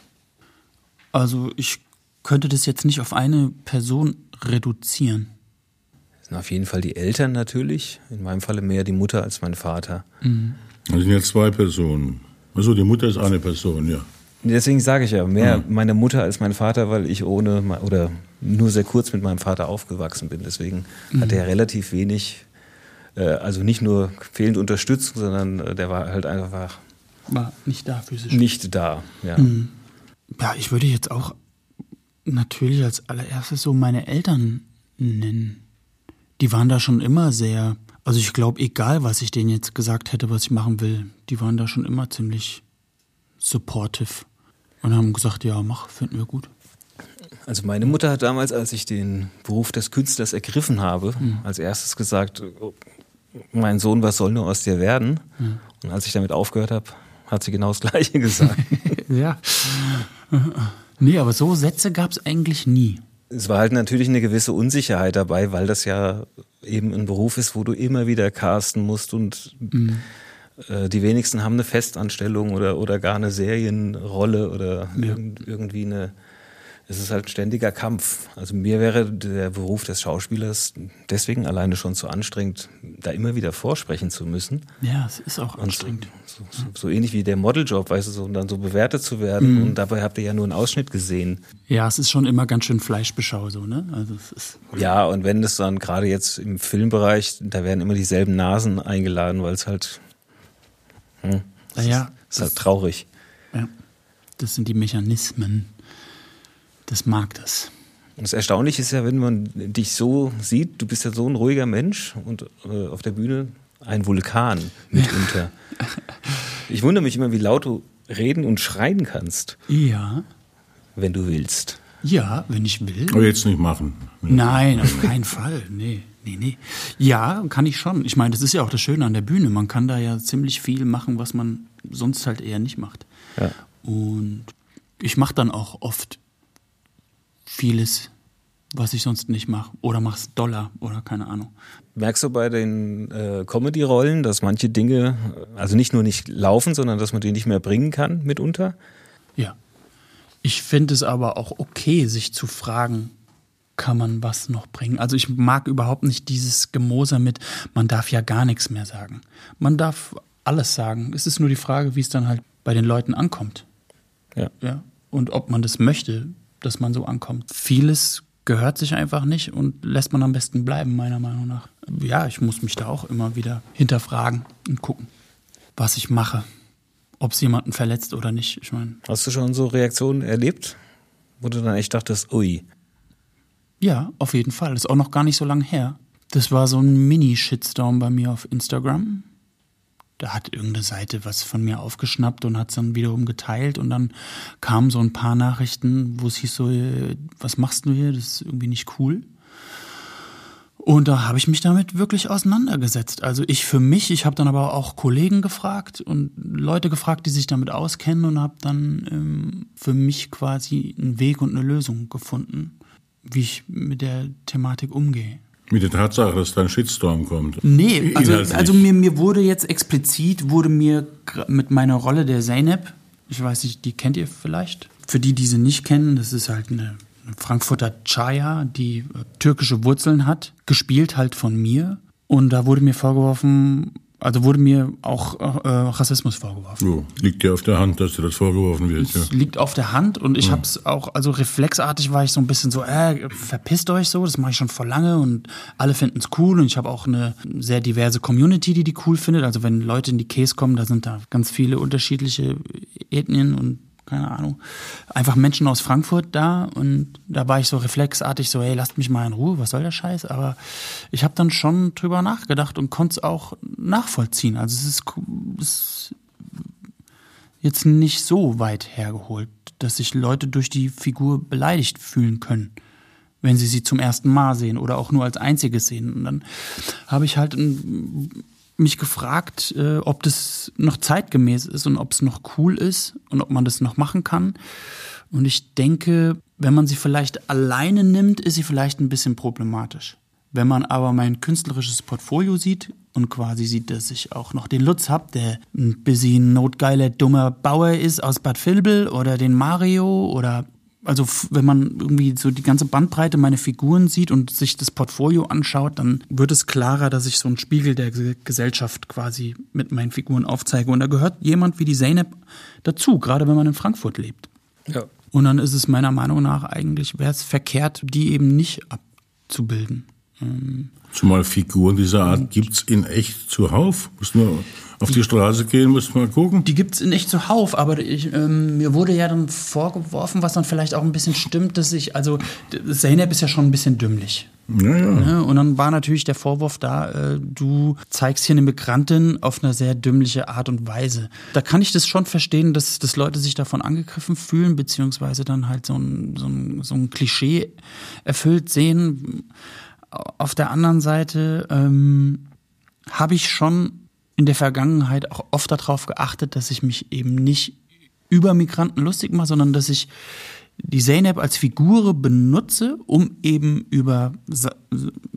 Also ich könnte das jetzt nicht auf eine Person reduzieren. Sind auf jeden Fall die Eltern natürlich. In meinem Falle mehr die Mutter als mein Vater. Das sind jetzt zwei Personen. Also die Mutter ist eine Person, ja. Deswegen sage ich ja, mehr meine Mutter als mein Vater, weil ich ohne oder nur sehr kurz mit meinem Vater aufgewachsen bin. Deswegen hat er relativ wenig, äh, also nicht nur fehlende Unterstützung, sondern äh, der war halt einfach War nicht da physisch. nicht da. Ja. Ja, ich würde jetzt auch natürlich als allererstes so meine Eltern nennen. Die waren da schon immer sehr, also ich glaube, egal was ich denen jetzt gesagt hätte, was ich machen will, die waren da schon immer ziemlich supportive und haben gesagt, ja, mach, finden wir gut. Also meine Mutter hat damals, als ich den Beruf des Künstlers ergriffen habe, als erstes gesagt, mein Sohn, was soll nur aus dir werden? Und als ich damit aufgehört habe, hat sie genau das *laughs* Gleiche gesagt. *laughs* Ja. Nee, aber so Sätze gab es eigentlich nie. Es war halt natürlich eine gewisse Unsicherheit dabei, weil das ja eben ein Beruf ist, wo du immer wieder casten musst und äh, die wenigsten haben eine Festanstellung oder, oder gar eine Serienrolle oder Ja. irgend, irgendwie eine. Es ist halt ein ständiger Kampf. Also mir wäre der Beruf des Schauspielers deswegen alleine schon zu anstrengend, da immer wieder vorsprechen zu müssen. Ja, es ist auch anstrengend. so, so, so ähnlich wie der Modeljob, weißt du, so, und dann so bewertet zu werden. Und dabei habt ihr ja nur einen Ausschnitt gesehen. Ja, es ist schon immer ganz schön Fleischbeschau so, ne? Also es ist Ja, und wenn das dann gerade jetzt im Filmbereich, da werden immer dieselben Nasen eingeladen, weil es halt, hm, es Ja, ist, ist halt traurig. ja, das sind die Mechanismen. Das mag das. Und das Erstaunliche ist ja, wenn man dich so sieht, du bist ja so ein ruhiger Mensch und äh, auf der Bühne ein Vulkan mitunter. *laughs* Ich wundere mich immer, wie laut du reden und schreien kannst, Ja, wenn du willst. ja, wenn ich will. Aber jetzt nicht machen. Nein, auf *laughs* keinen Fall. Nee, nee, nee. Ja, kann ich schon. Ich meine, das ist ja auch das Schöne an der Bühne. Man kann da ja ziemlich viel machen, was man sonst halt eher nicht macht. Ja. Und ich mache dann auch oft vieles was ich sonst nicht mache. Oder mach's Dollar oder keine Ahnung. Merkst du bei den äh, Comedy-Rollen, dass manche Dinge, also nicht nur nicht laufen, sondern dass man die nicht mehr bringen kann mitunter? Ja. Ich finde es aber auch okay, sich zu fragen, kann man was noch bringen? Also ich mag überhaupt nicht dieses Gemoser mit, man darf ja gar nichts mehr sagen. Man darf alles sagen. Es ist nur die Frage, wie es dann halt bei den Leuten ankommt. Ja. ja. Und ob man das möchte, dass man so ankommt. Vieles gehört sich einfach nicht und lässt man am besten bleiben, meiner Meinung nach. Ja, ich muss mich da auch immer wieder hinterfragen und gucken, was ich mache. Ob es jemanden verletzt oder nicht. Ich meine. Hast du schon so Reaktionen erlebt, wo du dann echt dachtest, ui. Ja, auf jeden Fall. Das ist auch noch gar nicht so lange her. Das war so ein Mini-Shitstorm bei mir auf Instagram da hat irgendeine Seite was von mir aufgeschnappt und hat es dann wiederum geteilt und dann kamen so ein paar Nachrichten, wo es hieß so, äh, was machst du hier? Das ist irgendwie nicht cool. Und da habe ich mich damit wirklich auseinandergesetzt. Also ich für mich, ich habe dann aber auch Kollegen gefragt und Leute gefragt, die sich damit auskennen und habe dann ähm, für mich quasi einen Weg und eine Lösung gefunden, wie ich mit der Thematik umgehe. Mit der Tatsache, dass da ein Shitstorm kommt. Nee, also, also mir, mir wurde jetzt explizit, wurde mir mit meiner Rolle der Zeynep, ich weiß nicht, die kennt ihr vielleicht? Für die, die sie nicht kennen, das ist halt eine Frankfurter Chaya, die äh, türkische Wurzeln hat, gespielt halt von mir. Und da wurde mir vorgeworfen, also wurde mir auch äh, Rassismus vorgeworfen. Oh, liegt ja auf der Hand, dass dir das vorgeworfen wird. Es ja. liegt auf der Hand und ich ja. habe es auch, also reflexartig war ich so ein bisschen so, äh, verpisst euch so, das mache ich schon vor lange und alle finden es cool und ich habe auch eine sehr diverse Community, die die cool findet. Also wenn Leute in die Case kommen, da sind da ganz viele unterschiedliche Ethnien und keine Ahnung, einfach Menschen aus Frankfurt da und da war ich so reflexartig so, hey, lasst mich mal in Ruhe, was soll der Scheiß? Aber ich habe dann schon drüber nachgedacht und konnte es auch nachvollziehen. Also es ist, ist jetzt nicht so weit hergeholt, dass sich Leute durch die Figur beleidigt fühlen können, wenn sie sie zum ersten Mal sehen oder auch nur als einziges sehen. Und dann habe ich halt ein mich gefragt, äh, ob das noch zeitgemäß ist und ob es noch cool ist und ob man das noch machen kann. Und ich denke, wenn man sie vielleicht alleine nimmt, ist sie vielleicht ein bisschen problematisch. Wenn man aber mein künstlerisches Portfolio sieht und quasi sieht, dass ich auch noch den Lutz hab, der ein bisschen notgeiler, dummer Bauer ist aus Bad Vilbel oder den Mario oder also wenn man irgendwie so die ganze Bandbreite meiner Figuren sieht und sich das Portfolio anschaut, dann wird es klarer, dass ich so einen Spiegel der Gesellschaft quasi mit meinen Figuren aufzeige. Und da gehört jemand wie die Zeynep dazu, gerade wenn man in Frankfurt lebt. Ja. Und dann ist es meiner Meinung nach eigentlich, wäre es verkehrt, die eben nicht abzubilden. Ähm, Zumal Figuren dieser Art gibt es in echt zuhauf. Muss nur auf die Straße gehen, muss mal gucken. Die gibt es in echt zuhauf, aber ich, ähm, mir wurde ja dann vorgeworfen, was dann vielleicht auch ein bisschen stimmt, dass ich, also Zeynep ist ja schon ein bisschen dümmlich. Ja, ja. Ne? Und dann war natürlich der Vorwurf da, äh, du zeigst hier eine Migrantin auf eine sehr dümmliche Art und Weise. Da kann ich das schon verstehen, dass, dass Leute sich davon angegriffen fühlen, beziehungsweise dann halt so ein, so ein, so ein Klischee erfüllt sehen. Auf der anderen Seite ähm, habe ich schon in der Vergangenheit auch oft darauf geachtet, dass ich mich eben nicht über Migranten lustig mache, sondern dass ich die Zeynep als Figur benutze, um eben über,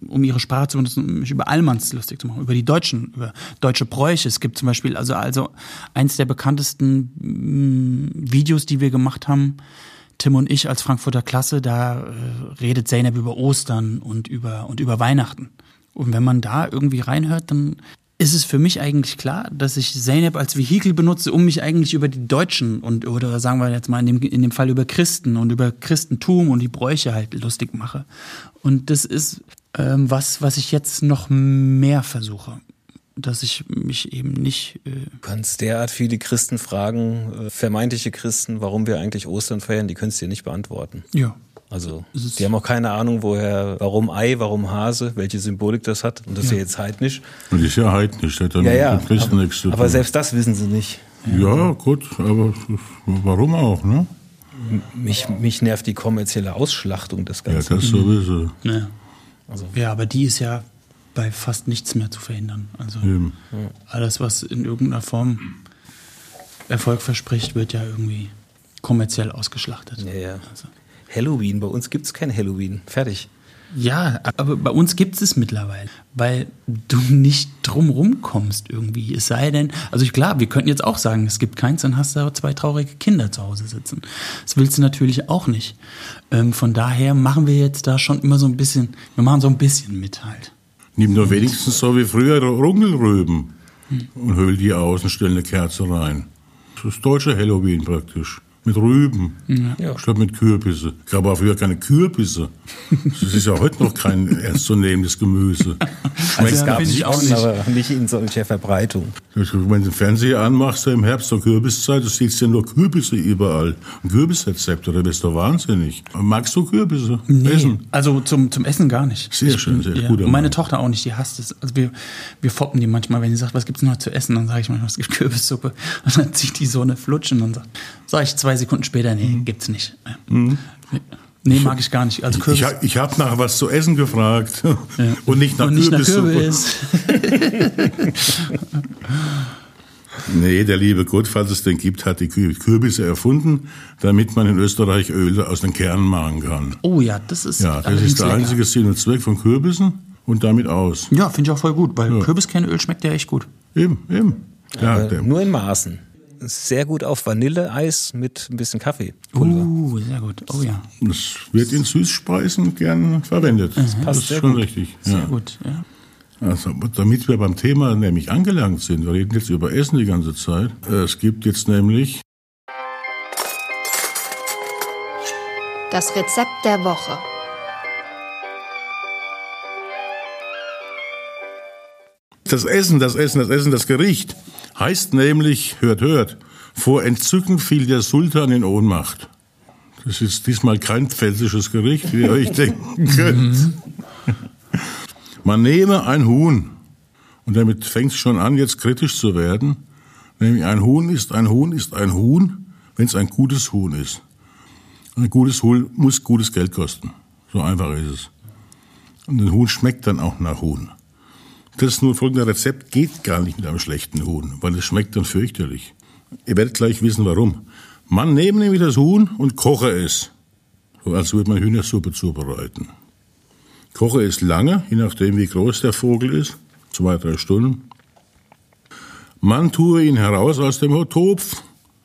um ihre Sprache zu benutzen, um mich über Allmanns lustig zu machen, über die Deutschen, über deutsche Bräuche. Es gibt zum Beispiel, also, also eins der bekanntesten mm, Videos, die wir gemacht haben, Tim und ich als Frankfurter Klasse, da äh, redet Zeynep über Ostern und über, und über Weihnachten. Und wenn man da irgendwie reinhört, dann ist es für mich eigentlich klar, dass ich Zeynep als Vehikel benutze, um mich eigentlich über die Deutschen und oder sagen wir jetzt mal in dem, in dem Fall über Christen und über Christentum und die Bräuche halt lustig mache. Und das ist ähm, was, was ich jetzt noch mehr versuche dass ich mich eben nicht. Äh du kannst derart viele Christen fragen, äh, vermeintliche Christen, warum wir eigentlich Ostern feiern, die können es dir nicht beantworten. Ja. Also die haben auch keine Ahnung, woher, warum Ei, warum Hase, welche Symbolik das hat. Und das ja. ist ja jetzt heidnisch. Und das ist ja heidnisch, das hat dann ja, ja, mit Christen aber, nichts zu tun. Aber selbst das wissen sie nicht. Ja, ja gut, aber warum auch, ne? Mich, mich nervt die kommerzielle Ausschlachtung des Ganzen. Ja, das sowieso. Ja. Also. ja, aber die ist ja bei fast nichts mehr zu verhindern. Also Eben. alles, was in irgendeiner Form Erfolg verspricht, wird ja irgendwie kommerziell ausgeschlachtet. Ja, ja. Also. Halloween. Bei uns gibt es kein Halloween. Fertig. Ja, aber bei uns gibt es mittlerweile, weil du nicht drumrum kommst irgendwie. Es sei denn, also ich klar, wir könnten jetzt auch sagen, es gibt keins, dann hast du aber zwei traurige Kinder zu Hause sitzen. Das willst du natürlich auch nicht. Ähm, von daher machen wir jetzt da schon immer so ein bisschen, wir machen so ein bisschen mit halt. Nimm nur wenigstens so wie früher Rungelrüben und höhl die aus und stell eine Kerze rein. Das ist deutsche Halloween praktisch. Mit Rüben, Ja. statt mit Kürbisse. Ich habe auch früher keine Kürbisse. Das ist ja heute noch kein *laughs* ernstzunehmendes Gemüse. Also es ja, gab finde ich es auch nicht. aber nicht in solcher Verbreitung. Wenn du den Fernseher anmachst im Herbst zur Kürbiszeit, du siehst ja nur Kürbisse überall. Ein Kürbisrezept, oder bist du wahnsinnig? Magst du Kürbisse essen? Also zum, zum Essen gar nicht. Sehr schön, sehr ja. gut, Und meine Mann. Tochter auch nicht, die hasst es. Also wir, wir foppen die manchmal, wenn sie sagt, was gibt's denn heute zu essen? Dann sage ich manchmal, es gibt Kürbissuppe. Und *laughs* dann zieht die so eine Flutsch und dann sagt, sage ich zwei Sekunden später, nee, gibt's nicht. Ja. Nee, mag ich gar nicht. Also Kürbis. Ich, ich habe nach was zu essen gefragt *laughs* und nicht nach und nicht nach Kürbissuppe. Kürbis. *laughs* Nee, der liebe Gott, falls es den gibt, hat die Kü- Kürbisse erfunden, damit man in Österreich Öl aus den Kernen machen kann. Oh ja, das ist Ja, das ist der lecker. einzige Sinn und Zweck von Kürbissen und damit aus. Ja, finde ich auch voll gut, weil Kürbiskernöl schmeckt ja echt gut. Eben, eben. Ja, nur in Maßen. Sehr gut auf Vanilleeis mit ein bisschen Kaffeepulver. Uh, sehr gut. Oh ja, das wird in Süßspeisen gern verwendet. Das, passt ist sehr schon gut. richtig. sehr Ja. gut. Ja. Also, damit wir beim Thema nämlich angelangt sind, wir reden jetzt über Essen die ganze Zeit. Es gibt jetzt nämlich Das Rezept der Woche. Das Essen, das Essen, das Essen, das Gericht heißt nämlich, hört, hört, vor Entzücken fiel der Sultan in Ohnmacht. Das ist diesmal kein pfälzisches Gericht, wie ihr euch *laughs* denken könnt. Man nehme ein Huhn, und damit fängt es schon an, jetzt kritisch zu werden, nämlich ein Huhn ist ein Huhn ist ein Huhn, wenn es ein gutes Huhn ist. Ein gutes Huhn muss gutes Geld kosten. So einfach ist es. Und ein Huhn schmeckt dann auch nach Huhn. Das nun folgende Rezept geht gar nicht mit einem schlechten Huhn, weil es schmeckt dann fürchterlich. Ihr werdet gleich wissen, warum. Man nehme nämlich das Huhn und koche es. Als würde man Hühnersuppe zubereiten. Koche es lange, je nachdem wie groß der Vogel ist, zwei, drei Stunden. Man tue ihn heraus aus dem Topf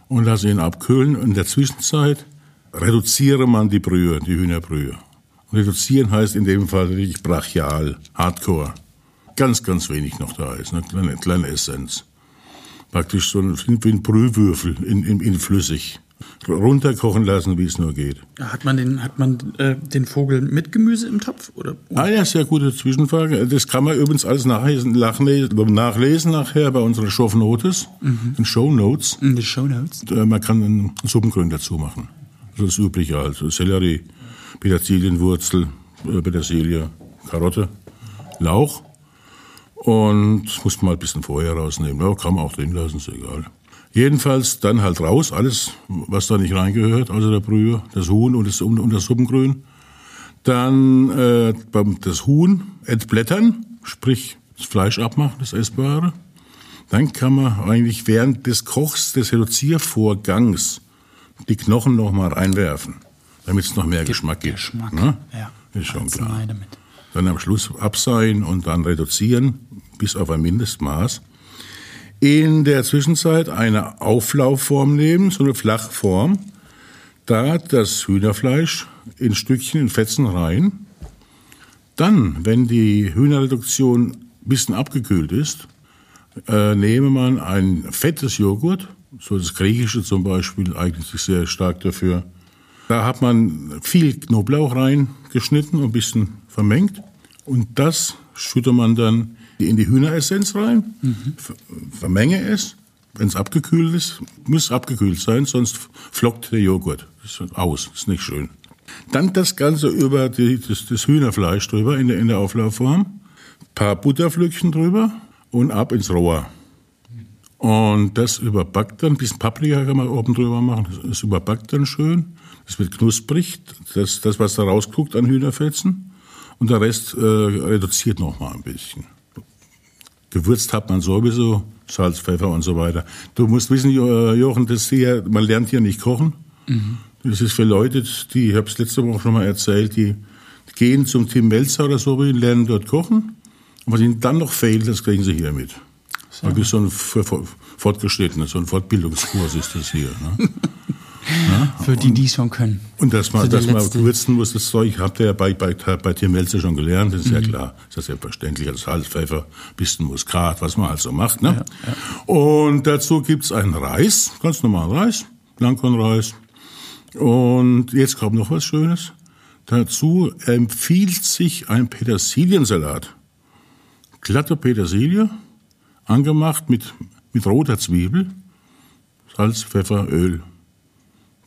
und lasse ihn abkühlen. In der Zwischenzeit reduziere man die Brühe, die Hühnerbrühe. Reduzieren heißt in dem Fall richtig brachial, hardcore. Ganz, ganz wenig noch da ist, eine kleine, kleine Essenz. Praktisch so ein, wie ein Brühwürfel in, in, in flüssig. Runterkochen lassen, wie es nur geht. Hat man den, hat man äh, den Vogel mit Gemüse im Topf oder? Ah ja, sehr gute Zwischenfrage. Das kann man übrigens alles nachlesen, nachlesen, nachher bei unseren Shownotes, den Shownotes. In die Show Notes. Äh, Man kann einen Suppengrün dazu machen. Also das Übliche halt. Sellerie, Petersilienwurzel, äh, Petersilie, Karotte, Lauch. Und muss man mal ein bisschen vorher rausnehmen. Ja, kann man auch drin lassen, ist egal. Jedenfalls dann halt raus, alles, was da nicht reingehört, außer der Brühe, das Huhn und das, und das Suppengrün. Dann äh, beim- das Huhn entblättern, sprich das Fleisch abmachen, das Essbare. Dann kann man eigentlich während des Kochs, des Reduziervorgangs, die Knochen noch mal reinwerfen, damit es noch mehr Geschmack gibt. Geschmack. Ne? Ja. Ist schon klar. Damit. Dann am Schluss abseihen und dann reduzieren bis auf ein Mindestmaß. In der Zwischenzeit eine Auflaufform nehmen, so eine Flachform. Da das Hühnerfleisch in Stückchen, in Fetzen rein. Dann, wenn die Hühnerreduktion ein bisschen abgekühlt ist, äh, nehme man ein fettes Joghurt, so das griechische zum Beispiel, eignet sich sehr stark dafür. Da hat man viel Knoblauch reingeschnitten und ein bisschen vermengt. Und das schüttet man dann in die Hühneressenz rein, ver- vermenge es. Wenn es abgekühlt ist, muss abgekühlt sein, sonst flockt der Joghurt. Ist aus, ist nicht schön. Dann das Ganze über die, das, das Hühnerfleisch drüber in der, in der Auflaufform, paar Butterflöckchen drüber und ab ins Rohr. Und das überbackt dann, ein bisschen Paprika kann man oben drüber machen, das, überbackt dann schön. Das wird knusprig, das, das was da rausguckt an Hühnerfetzen. Und der Rest äh, reduziert noch mal ein bisschen. Gewürzt hat man sowieso, Salz, Pfeffer und so weiter. Du musst wissen, äh, Jochen, das hier, man lernt hier nicht kochen. Das ist für Leute, die, ich habe es letzte Woche schon mal erzählt, die gehen zum Tim Melzer oder so, und lernen dort kochen. Und was ihnen dann noch fehlt, das kriegen sie hier mit. So. Das ist so ein fortgeschrittener, so ein Fortbildungskurs ist das hier. Ne? *laughs* Ja, Für die, die es schon können. Und dass man, dass man würzen muss, das Zeug, habt ihr ja bei, bei, bei Tim Melzer schon gelernt, das ist mhm. ja klar, das ist ja selbstverständlich, als Salz, Pfeffer, bisschen Muskat, was man halt so macht. Ne? Ja, ja. Und dazu gibt's einen Reis, ganz normal Reis, Langkornreis. Und jetzt kommt noch was Schönes. Dazu empfiehlt sich ein Petersiliensalat. Glatte Petersilie, angemacht mit, mit roter Zwiebel, Salz, Pfeffer, Öl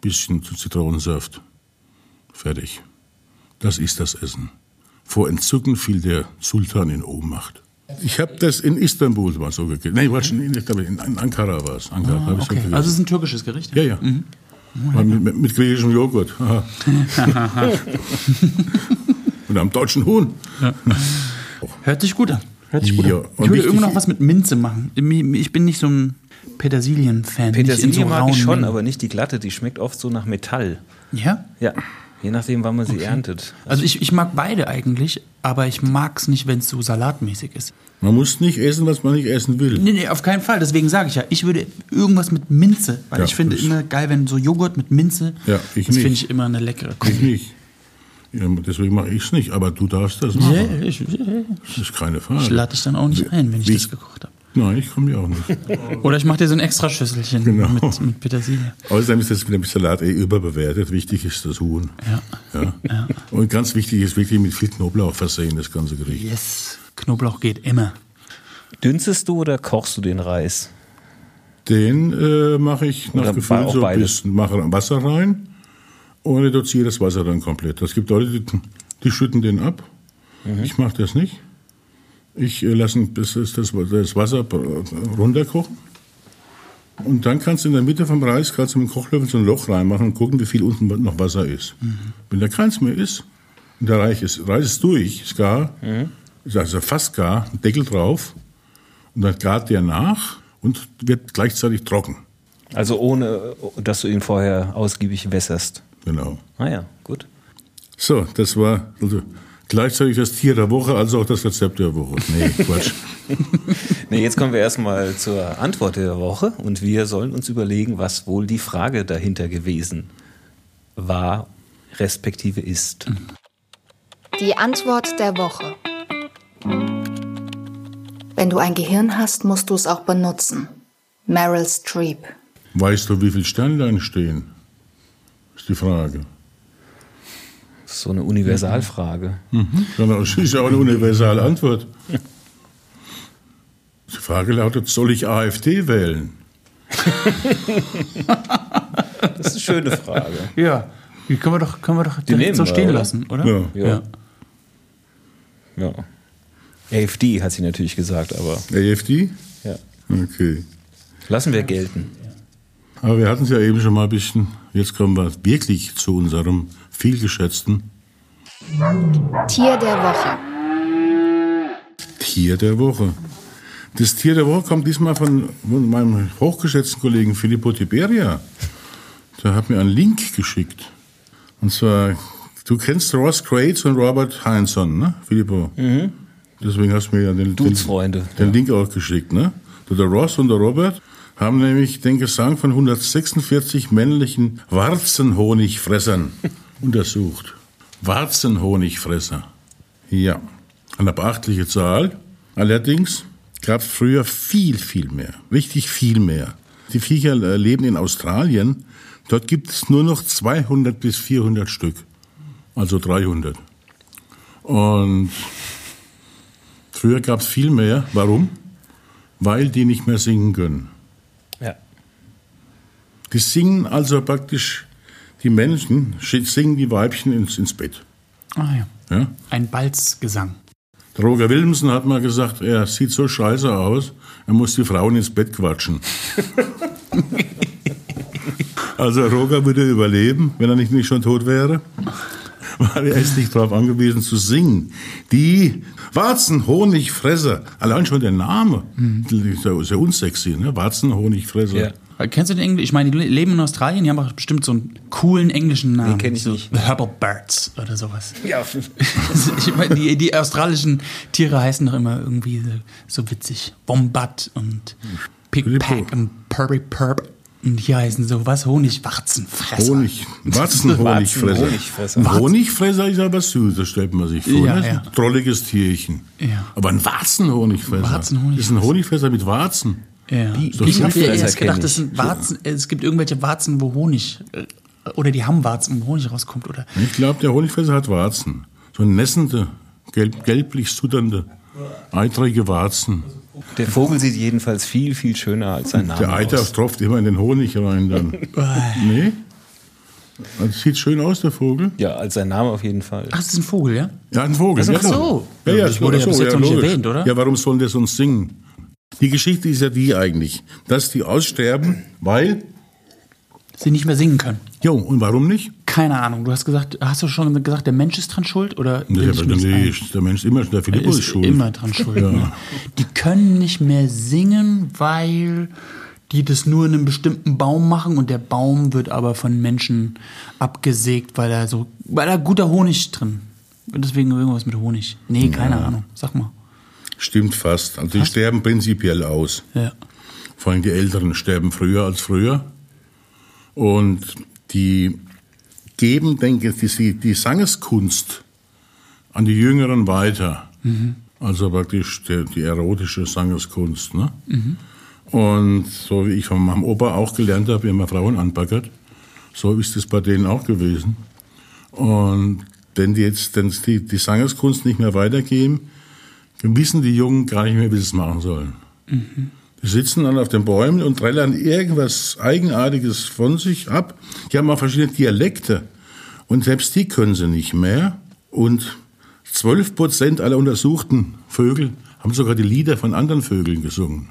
bisschen Zitronensaft. Fertig. Das ist das Essen. Vor Entzücken fiel der Sultan in Ohnmacht. Ich habe das in Istanbul mal so gegessen. Nein, warte, in, in, in Ankara war es. Ankara ah, okay. so also es ist ein türkisches Gericht? Ja, ja. Mhm. Oh, mit, mit, mit, griechischem Joghurt. *laughs* Und am deutschen Huhn. Ja. Hört sich gut an. Hört sich gut ja. an. Ich würde irgendwo noch was mit Minze machen. Ich bin nicht so ein Petersilien-Fan. Petersilie so mag ich schon, aber nicht die glatte. Die schmeckt oft so nach Metall. Ja? Ja. Je nachdem, wann man sie okay. erntet. Also ich, ich mag beide eigentlich, aber ich mag es nicht, wenn es so salatmäßig ist. Man muss nicht essen, was man nicht essen will. Nee, nee, auf keinen Fall. Deswegen sage ich ja, ich würde irgendwas mit Minze, weil ja, ich finde immer geil, wenn so Joghurt mit Minze, ja, ich das finde ich immer eine leckere Kombi. Ich nicht. Ja, deswegen mache ich es nicht, aber du darfst das machen. Ja, ich, ja. Das ist keine Frage. Ich lade dich dann auch nicht ein, wenn ich Wie, das gekocht habe. Nein, ich komme ja auch nicht. *laughs* Oder ich mache dir so ein extra Schüsselchen genau. mit, mit Petersilie. Außerdem ist das mit dem Salat eh überbewertet. Wichtig ist das Huhn. Ja. ja. ja. Und ganz wichtig ist wirklich mit viel Knoblauch versehen, das ganze Gericht. Yes, Knoblauch geht immer. Dünstest du oder kochst du den Reis? Den äh, mache ich nach oder Gefühl so ein bisschen, mache Wasser rein und reduziere das Wasser dann komplett. Es gibt Leute, die, die schütten den ab. Mhm. Ich mache das nicht. Ich äh, lasse das, das, das Wasser runterkochen. Und dann kannst du in der Mitte vom Reis kannst du mit dem Kochlöffel so ein Loch reinmachen und gucken, wie viel unten noch Wasser ist. Mhm. Wenn da keins mehr ist, und der Reis ist, Reis ist durch, ist gar, mhm. ist also fast gar, Deckel drauf, und dann gart der nach und wird gleichzeitig trocken. Also ohne, dass du ihn vorher ausgiebig wässerst. Genau. Ah ja, gut. So, das war also Gleichzeitig das Tier der Woche, also auch das Rezept der Woche. Nee, *laughs* Quatsch. nee, jetzt kommen wir erstmal zur Antwort der Woche und wir sollen uns überlegen, was wohl die Frage dahinter gewesen war, respektive ist. Die Antwort der Woche. Wenn du ein Gehirn hast, musst du es auch benutzen. Meryl Streep. Weißt du, wie viele Sternlein stehen? Ist die Frage. Das ist so eine Universalfrage. Mhm. Das ist ja auch eine universale Antwort. Die Frage lautet, soll ich AfD wählen? *laughs* das ist eine schöne Frage. Ja, die können wir doch, können wir doch Die so stehen wir, lassen, oder? Ja. ja. ja. AfD hat sie natürlich gesagt, aber. AfD? Ja. Okay. Lassen wir gelten. Aber wir hatten es ja eben schon mal ein bisschen. Jetzt kommen wir wirklich zu unserem vielgeschätzten Tier der Woche. Tier der Woche. Das Tier der Woche kommt diesmal von meinem hochgeschätzten Kollegen Filippo Tiberia. Der hat mir einen Link geschickt. Und zwar, du kennst Ross Crates und Robert Heinsohn, ne, Filippo? Mhm. Deswegen hast du mir ja den, den, den ja. Link auch geschickt, ne? Der Ross und der Robert haben nämlich den Gesang von 146 männlichen Warzenhonigfressern *laughs* untersucht. Warzenhonigfresser. Ja, eine beachtliche Zahl. Allerdings gab es früher viel, viel mehr. Richtig viel mehr. Die Viecher äh, leben in Australien. Dort gibt es nur noch 200 bis 400 Stück. Also 300. Und früher gab es viel mehr. Warum? Weil die nicht mehr singen können. Ja. Die singen also praktisch die Männchen singen die Weibchen ins, ins Bett. Ah ja. ja? Ein Balzgesang. Roger Willemsen hat mal gesagt, er sieht so scheiße aus, er muss die Frauen ins Bett quatschen. *laughs* also Roger würde überleben, wenn er nicht, nicht schon tot wäre. Weil er ist nicht darauf angewiesen zu singen. Die Warzenhonigfresser, allein schon der Name, mhm. ist ja sehr unsexy, ne? Warzenhonigfresser. Ja. Kennst du den Englisch? Ich meine, die leben in Australien, die haben auch bestimmt so einen coolen englischen Namen. kenn ich so nicht. Herbal Birds oder sowas. *laughs* Ja, *laughs* ich meine, die, die australischen Tiere heißen doch immer irgendwie so, so witzig. Wombat und Pickpack und Purry Purp. Und hier heißen so was? Honigwarzenfresser. Honig, Warzenhonigfresser. Honigfresser. Honigfresser ist aber süß, das stellt man sich vor. Ja, ne? ja. Ein trolliges Tierchen. Ja. Aber ein Warzenhonigfresser. Warzenhonigfresser. ist ein Honigfresser mit Warzen. Ja. Die- ich die habe ja erst gedacht, ich. das sind Warzen, es gibt irgendwelche Warzen, wo Honig, äh, oder die haben Warzen, wo Honig rauskommt, oder? Ich glaube, der Honigfresser hat Warzen. So nässende, gelb, gelblich sutternde, eitrige Warzen. Der Vogel sieht jedenfalls viel, viel schöner als sein Name Der Eiter aus. tropft immer in den Honig rein dann. *laughs* nee? Das sieht schön aus, der Vogel. Ja, als sein Name auf jeden Fall. Ach, das ist ein Vogel, ja? Ja, ein Vogel. Also, ja, ach so. Ja, ja, Das wurde ja so, bis jetzt noch nicht erwähnt, oder? Ja, warum sollen das uns singen? Die Geschichte ist ja die eigentlich, dass die aussterben, weil... Sie nicht mehr singen können. Jo, und warum nicht? Keine Ahnung. Du hast gesagt, hast du schon gesagt, der Mensch ist dran schuld? Oder Nee, das nee, der Mensch ist immer, der Filippo ist, ist schuld. immer dran schuld. Ne? Die können nicht mehr singen, weil die das nur in einem bestimmten Baum machen und der Baum wird aber von Menschen abgesägt, weil er so, weil da guter Honig drin. Deswegen irgendwas mit Honig. Nee, keine Ahnung. Sag mal. Stimmt fast. Also die sterben prinzipiell aus. Ja. Vor allem die Älteren sterben früher als früher. Und die geben, denke ich, die, die Sangeskunst an die Jüngeren weiter. Also praktisch die, die erotische Sangeskunst. Ne? Und so wie ich von meinem Opa auch gelernt habe, wie man Frauen anbaggert, so ist es bei denen auch gewesen. Und wenn die jetzt wenn die, die Sangeskunst nicht mehr weitergeben, wissen die Jungen gar nicht mehr, wie sie es machen sollen. Die sitzen dann auf den Bäumen und trällern irgendwas Eigenartiges von sich ab. Die haben auch verschiedene Dialekte. Und selbst die können sie nicht mehr. Und 12 Prozent aller untersuchten Vögel haben sogar die Lieder von anderen Vögeln gesungen.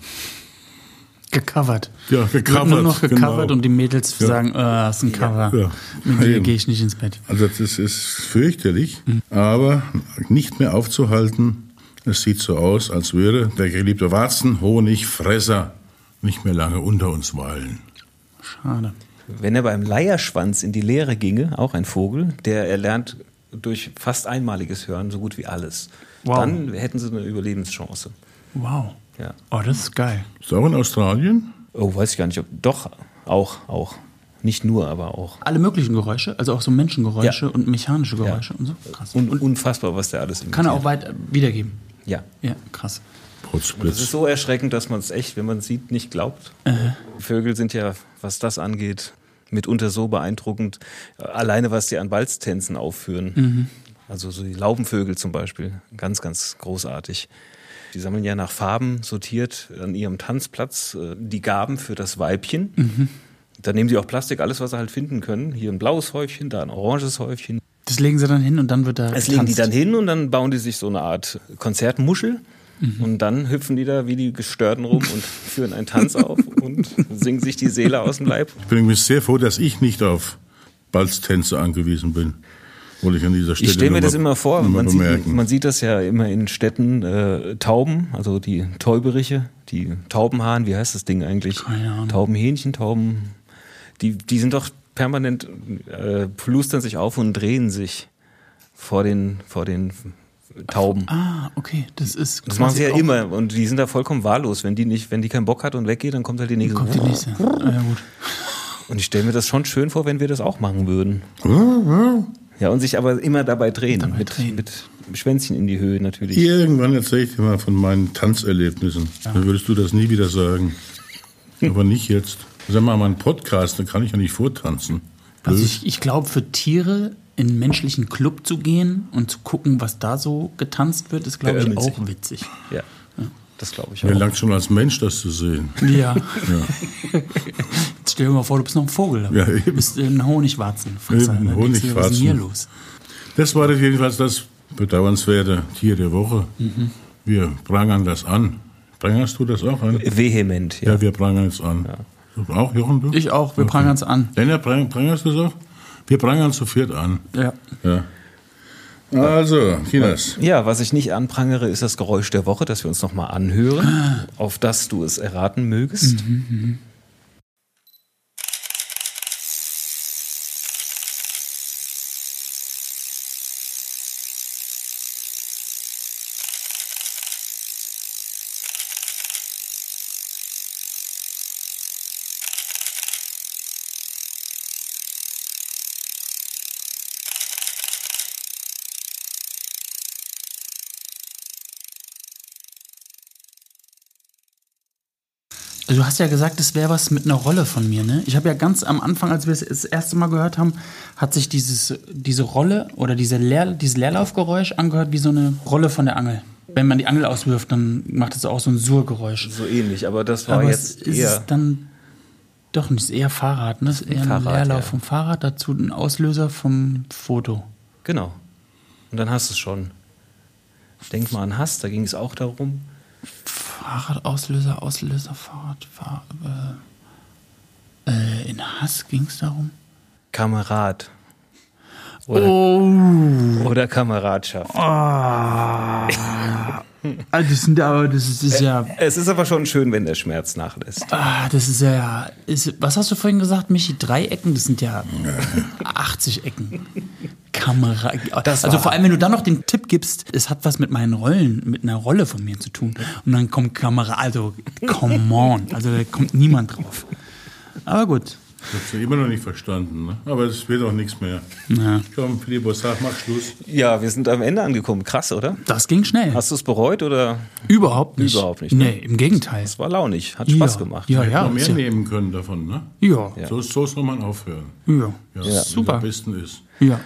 Gecovert. Ja, gecovert, Nur noch gecovert genau. und die Mädels Ja. sagen, äh, das ist ein Cover. Ja. Mit dir gehe ich nicht ins Bett. Also das ist fürchterlich, aber nicht mehr aufzuhalten. Es sieht so aus, als würde der geliebte Warzenhonigfresser nicht mehr lange unter uns weilen. Schade. Wenn er beim Leierschwanz in die Lehre ginge, auch ein Vogel, der erlernt durch fast einmaliges Hören so gut wie alles. Wow. Dann hätten sie eine Überlebenschance. Wow. Ja. Oh, das ist geil. Ist auch in Australien? Oh, weiß ich gar nicht. Ob, doch, auch, auch. Nicht nur, aber auch. Alle möglichen Geräusche, also auch so Menschengeräusche Ja. und mechanische Geräusche und so. Krass. Und, unfassbar, was der alles Kann er auch imitiert. weit wiedergeben. Ja. Ja, krass. Das ist so erschreckend, dass man es echt, wenn man es sieht, nicht glaubt. Vögel sind ja, was das angeht, mitunter so beeindruckend. Alleine, was die an Balztänzen aufführen. Also so die Laubenvögel zum Beispiel. Ganz, ganz großartig. Die sammeln ja nach Farben sortiert an ihrem Tanzplatz äh, die Gaben für das Weibchen. Da nehmen sie auch Plastik, alles, was sie halt finden können. Hier ein blaues Häufchen, da ein oranges Häufchen. Das legen sie dann hin und dann wird da. Das legen die getanzt. dann hin und dann bauen die sich so eine Art Konzertmuschel. Und dann hüpfen die da wie die Gestörten rum und führen einen Tanz *laughs* auf und singen sich die Seele aus dem Leib. Ich bin übrigens sehr froh, dass ich nicht auf Balztänze angewiesen bin. Wollte ich an dieser Stelle Ich stelle mir das immer vor, man sieht, man sieht das ja immer in Städten, äh, Tauben, also die Täuberiche, die Taubenhahn, wie heißt das Ding eigentlich? Keine Ahnung. Taubenhähnchen, Tauben, die, die sind doch permanent, äh, plustern sich auf und drehen sich vor den, vor den Tauben. Ah, okay. Das ist. Das quasi machen sie ja immer und die sind da vollkommen wahllos. Wenn die nicht, wenn die keinen Bock hat und weggeht, dann kommt halt die nächste. Kommt die nächste. Ah, ja, gut. *laughs* Und ich stelle mir das schon schön vor, wenn wir das auch machen würden. *laughs* Ja, und sich aber immer dabei drehen. Dabei mit, drehen. mit Schwänzchen in die Höhe natürlich. Irgendwann erzähle ich dir mal von meinen Tanzerlebnissen. Dann würdest du das nie wieder sagen. *laughs* Aber nicht jetzt. Sag mal, mein Podcast, da kann ich ja nicht vortanzen. Also Blöd. ich, ich glaube, für Tiere in einen menschlichen Club zu gehen und zu gucken, was da so getanzt wird, ist, glaube ich, auch witzig. Ja, das glaube ich Mir auch. langt schon als Mensch, das zu sehen. Ja. *laughs* Jetzt stell dir mal vor, du bist noch ein Vogel. Ja, du eben. bist ein Honigwarzenfresser. Eben, du dir, Was ist denn hier los? Das war jetzt jedenfalls das bedauernswerte Tier der Woche. Wir prangern das an. Prangerst du das auch an? Vehement, ja. Ja, wir prangern es an. Du auch, Jochen? Du? Ich auch, wir prangern es an. Lennart, prang, es auch? Wir prangern zu viert an. Ja. Ja. Also, Kinas. Ja, was ich nicht anprangere, ist das Geräusch der Woche, das wir uns nochmal anhören, Ah. auf das du es erraten mögest. Mhm, du hast ja gesagt, das wäre was mit einer Rolle von mir, ne? Ich habe ja ganz am Anfang, als wir es das erste Mal gehört haben, hat sich dieses, diese Rolle oder diese Leer, dieses Leerlaufgeräusch angehört wie so eine Rolle von der Angel. Wenn man die Angel auswirft, dann macht es auch so ein Surgeräusch. So ähnlich, aber das war Aber jetzt es ist eher. es dann doch nicht, es ist eher Fahrrad, ne? Es ist eher ein Fahrrad, Leerlauf ja. vom Fahrrad, dazu ein Auslöser vom Foto. Genau. Und dann hast du es schon. Denk mal an Hass, da ging es auch darum. Fahrrad, Auslöser, Fahrrad, Fahr äh, äh, in Hass ging es darum? Kamerad. Oder, Oh. oder Kameradschaft. Ah, das sind aber, das ist, das ist ja, Es ist aber schon schön, wenn der Schmerz nachlässt. ah, das ist ja, ist, was hast du vorhin gesagt, Michi? Drei Ecken, das sind ja 80 Ecken. Kamera. Das also vor allem, wenn du dann noch den Tipp gibst, es hat was mit meinen Rollen, mit einer Rolle von mir zu tun. Und dann kommt Kamera, also, come on. Also da kommt niemand drauf. Aber gut. Das hast du immer noch nicht verstanden, ne? aber es wird auch nichts mehr. Ja. Komm, Philipp, sag, mach Schluss. Ja, wir sind am Ende angekommen. Krass, oder? Das ging schnell. Hast du es bereut oder? Überhaupt nicht. Überhaupt nicht, ne? Nee, im Gegenteil. Es war launig, hat Spaß ja. gemacht. Ja, Hätten ja. noch mehr ja, nehmen können davon, ne? ja. So, so soll man aufhören. ja. Ja, Ja. Super. Am besten ist. ja.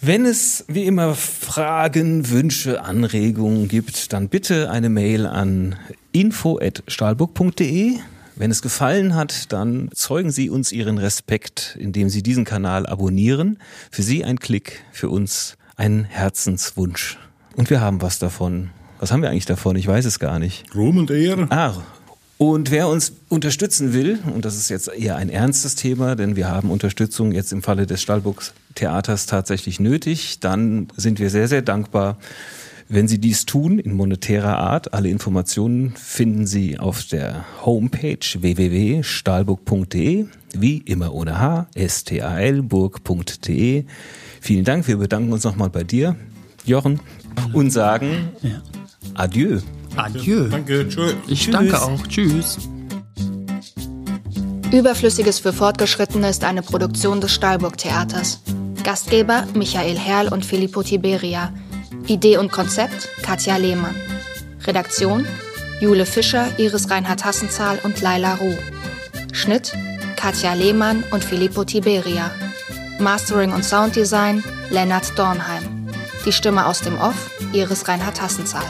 Wenn es wie immer Fragen, Wünsche, Anregungen gibt, dann bitte eine Mail an info@stahlburg.de. Wenn es gefallen hat, dann zeugen Sie uns Ihren Respekt, indem Sie diesen Kanal abonnieren. Für Sie ein Klick, für uns ein Herzenswunsch. Und wir haben was davon. Was haben wir eigentlich davon? Ich weiß es gar nicht. Ruhm und Ehre. Ah, und wer uns unterstützen will, und das ist jetzt eher ein ernstes Thema, denn wir haben Unterstützung jetzt im Falle des Stallburgs Theaters tatsächlich nötig, dann sind wir sehr, sehr dankbar, wenn Sie dies tun in monetärer Art. Alle Informationen finden Sie auf der Homepage www.stahlburg.de, wie immer ohne H, S-T-A-L, burg.de. Vielen Dank, wir bedanken uns nochmal bei dir, Jochen, und sagen ja. Adieu. Adieu. Danke, tschö. Ich Tschüss. danke auch. Tschüss. Überflüssiges für Fortgeschrittene ist eine Produktion des Stahlburg Theaters. Gastgeber Michael Herrl und Filippo Tiberia. Idee und Konzept Katja Lehmann. Redaktion Jule Fischer, Iris Reinhard Hassenzahl und Laila Ruh. Schnitt Katja Lehmann und Filippo Tiberia. Mastering und Sounddesign Lennart Dornheim. Die Stimme aus dem Off Iris Reinhard Hassenzahl.